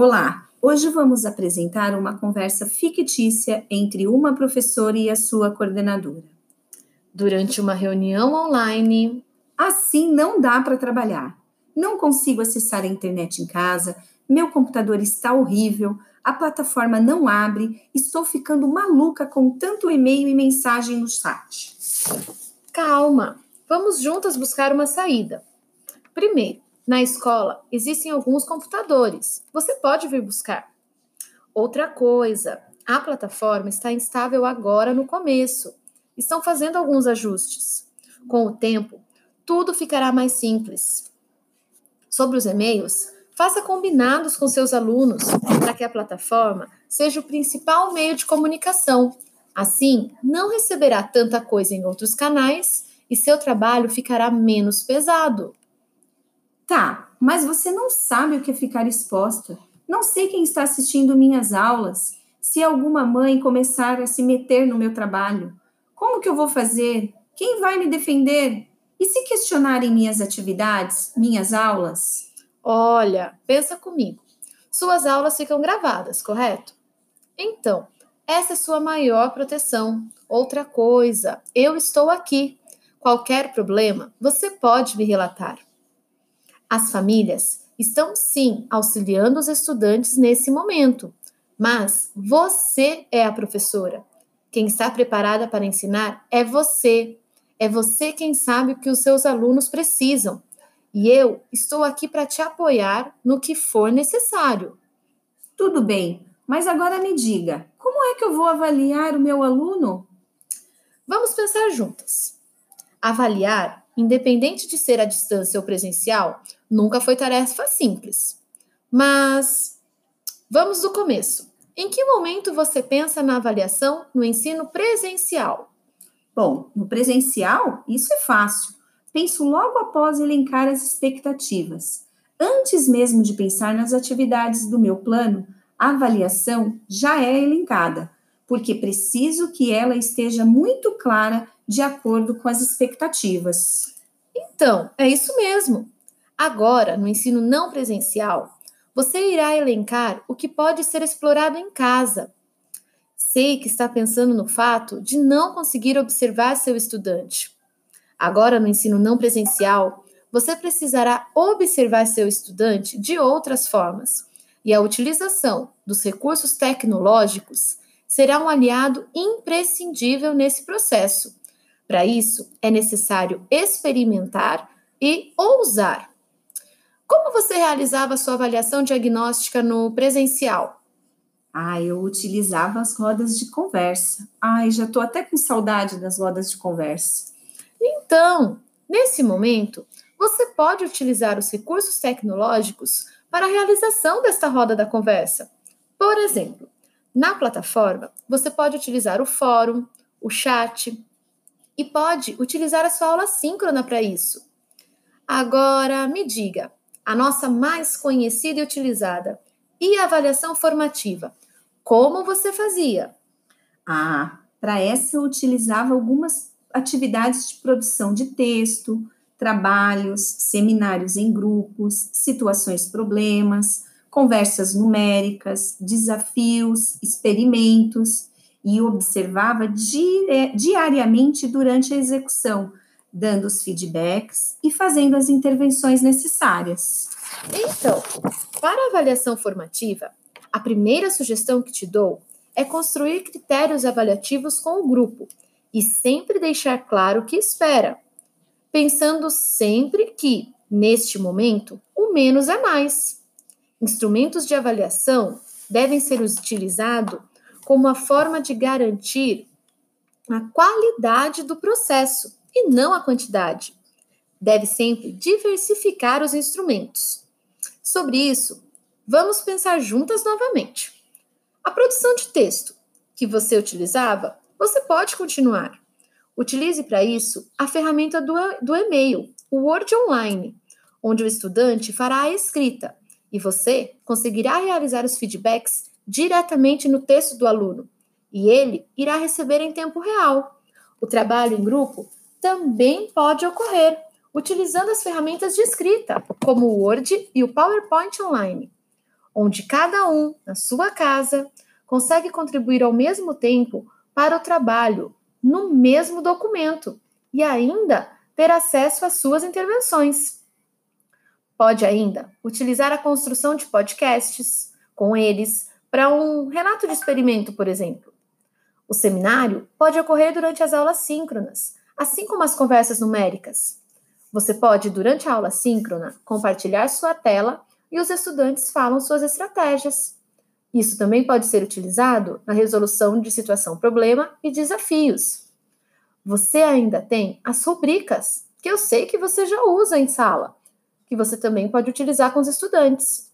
Olá, hoje vamos apresentar uma conversa fictícia entre uma professora e a sua coordenadora. Durante uma reunião online. Assim não dá para trabalhar. Não consigo acessar a internet em casa, meu computador está horrível, a plataforma não abre, estou ficando maluca com tanto e-mail e mensagem no chat. Calma, vamos juntas buscar uma saída. Primeiro, na escola existem alguns computadores. Você pode vir buscar. Outra coisa, a plataforma está instável agora no começo. Estão fazendo alguns ajustes. Com o tempo, tudo ficará mais simples. Sobre os e-mails, faça combinados com seus alunos para que a plataforma seja o principal meio de comunicação. Assim, não receberá tanta coisa em outros canais e seu trabalho ficará menos pesado. Tá, mas você não sabe o que é ficar exposta. Não sei quem está assistindo minhas aulas. Se alguma mãe começar a se meter no meu trabalho, como que eu vou fazer? Quem vai me defender? E se questionarem minhas atividades, minhas aulas? Olha, pensa comigo. Suas aulas ficam gravadas, correto? Então, essa é sua maior proteção. Outra coisa, eu estou aqui. Qualquer problema, você pode me relatar. As famílias estão sim auxiliando os estudantes nesse momento, mas você é a professora. Quem está preparada para ensinar é você. É você quem sabe o que os seus alunos precisam. E eu estou aqui para te apoiar no que for necessário. Tudo bem, mas agora me diga, como é que eu vou avaliar o meu aluno? Vamos pensar juntas. Avaliar independente de ser à distância ou presencial, nunca foi tarefa simples. Mas vamos do começo. Em que momento você pensa na avaliação no ensino presencial? Bom, no presencial, isso é fácil. Penso logo após elencar as expectativas. Antes mesmo de pensar nas atividades do meu plano, a avaliação já é elencada, porque preciso que ela esteja muito clara de acordo com as expectativas. Então, é isso mesmo. Agora, no ensino não presencial, você irá elencar o que pode ser explorado em casa. Sei que está pensando no fato de não conseguir observar seu estudante. Agora, no ensino não presencial, você precisará observar seu estudante de outras formas, e a utilização dos recursos tecnológicos será um aliado imprescindível nesse processo para isso, é necessário experimentar e ousar. Como você realizava sua avaliação diagnóstica no presencial? Ah, eu utilizava as rodas de conversa. Ai, já estou até com saudade das rodas de conversa. Então, nesse momento, você pode utilizar os recursos tecnológicos para a realização desta roda da conversa. Por exemplo, na plataforma, você pode utilizar o fórum, o chat, e pode utilizar a sua aula síncrona para isso. Agora, me diga, a nossa mais conhecida e utilizada, e a avaliação formativa? Como você fazia? Ah, para essa eu utilizava algumas atividades de produção de texto, trabalhos, seminários em grupos, situações problemas, conversas numéricas, desafios, experimentos e observava diariamente durante a execução, dando os feedbacks e fazendo as intervenções necessárias. Então, para a avaliação formativa, a primeira sugestão que te dou é construir critérios avaliativos com o grupo e sempre deixar claro o que espera, pensando sempre que, neste momento, o menos é mais. Instrumentos de avaliação devem ser utilizados como uma forma de garantir a qualidade do processo e não a quantidade. Deve sempre diversificar os instrumentos. Sobre isso, vamos pensar juntas novamente. A produção de texto que você utilizava, você pode continuar. Utilize para isso a ferramenta do, do e-mail, o Word Online, onde o estudante fará a escrita e você conseguirá realizar os feedbacks diretamente no texto do aluno e ele irá receber em tempo real. O trabalho em grupo também pode ocorrer utilizando as ferramentas de escrita, como o Word e o PowerPoint Online, onde cada um, na sua casa, consegue contribuir ao mesmo tempo para o trabalho no mesmo documento e ainda ter acesso às suas intervenções. Pode ainda utilizar a construção de podcasts com eles para um relato de experimento, por exemplo. O seminário pode ocorrer durante as aulas síncronas, assim como as conversas numéricas. Você pode, durante a aula síncrona, compartilhar sua tela e os estudantes falam suas estratégias. Isso também pode ser utilizado na resolução de situação-problema e desafios. Você ainda tem as rubricas, que eu sei que você já usa em sala, que você também pode utilizar com os estudantes.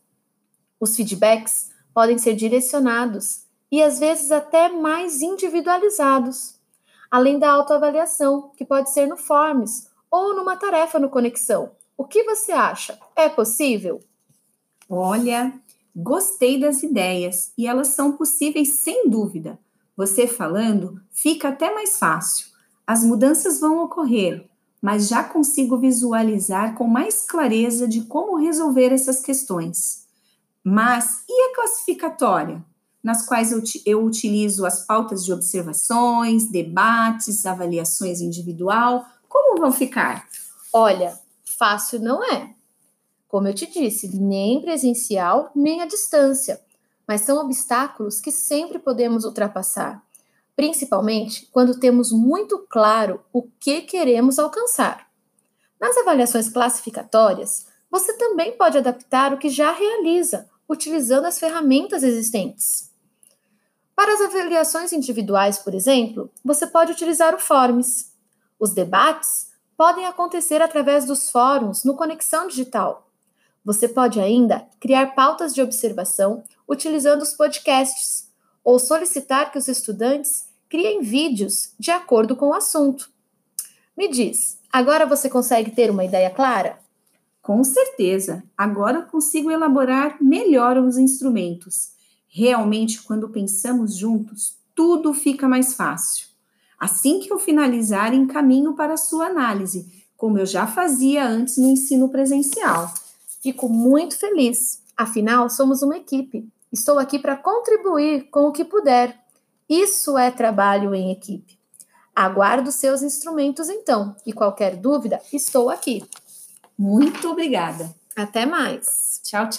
Os feedbacks podem ser direcionados e às vezes até mais individualizados, além da autoavaliação, que pode ser no Forms ou numa tarefa no Conexão. O que você acha? É possível? Olha, gostei das ideias e elas são possíveis sem dúvida. Você falando fica até mais fácil. As mudanças vão ocorrer, mas já consigo visualizar com mais clareza de como resolver essas questões. Mas e a classificatória? nas quais eu, eu utilizo as pautas de observações, debates, avaliações individual. Como vão ficar? Olha, fácil não é. Como eu te disse, nem presencial, nem à distância. Mas são obstáculos que sempre podemos ultrapassar, principalmente quando temos muito claro o que queremos alcançar. Nas avaliações classificatórias, você também pode adaptar o que já realiza, utilizando as ferramentas existentes. Para as avaliações individuais, por exemplo, você pode utilizar o Forms. Os debates podem acontecer através dos fóruns no Conexão Digital. Você pode ainda criar pautas de observação utilizando os podcasts ou solicitar que os estudantes criem vídeos de acordo com o assunto. Me diz, agora você consegue ter uma ideia clara? Com certeza, agora consigo elaborar melhor os instrumentos Realmente, quando pensamos juntos, tudo fica mais fácil. Assim que eu finalizar, encaminho para a sua análise, como eu já fazia antes no ensino presencial. Fico muito feliz, afinal, somos uma equipe. Estou aqui para contribuir com o que puder. Isso é trabalho em equipe. Aguardo seus instrumentos então, e qualquer dúvida, estou aqui. Muito obrigada. Até mais. Tchau, tchau.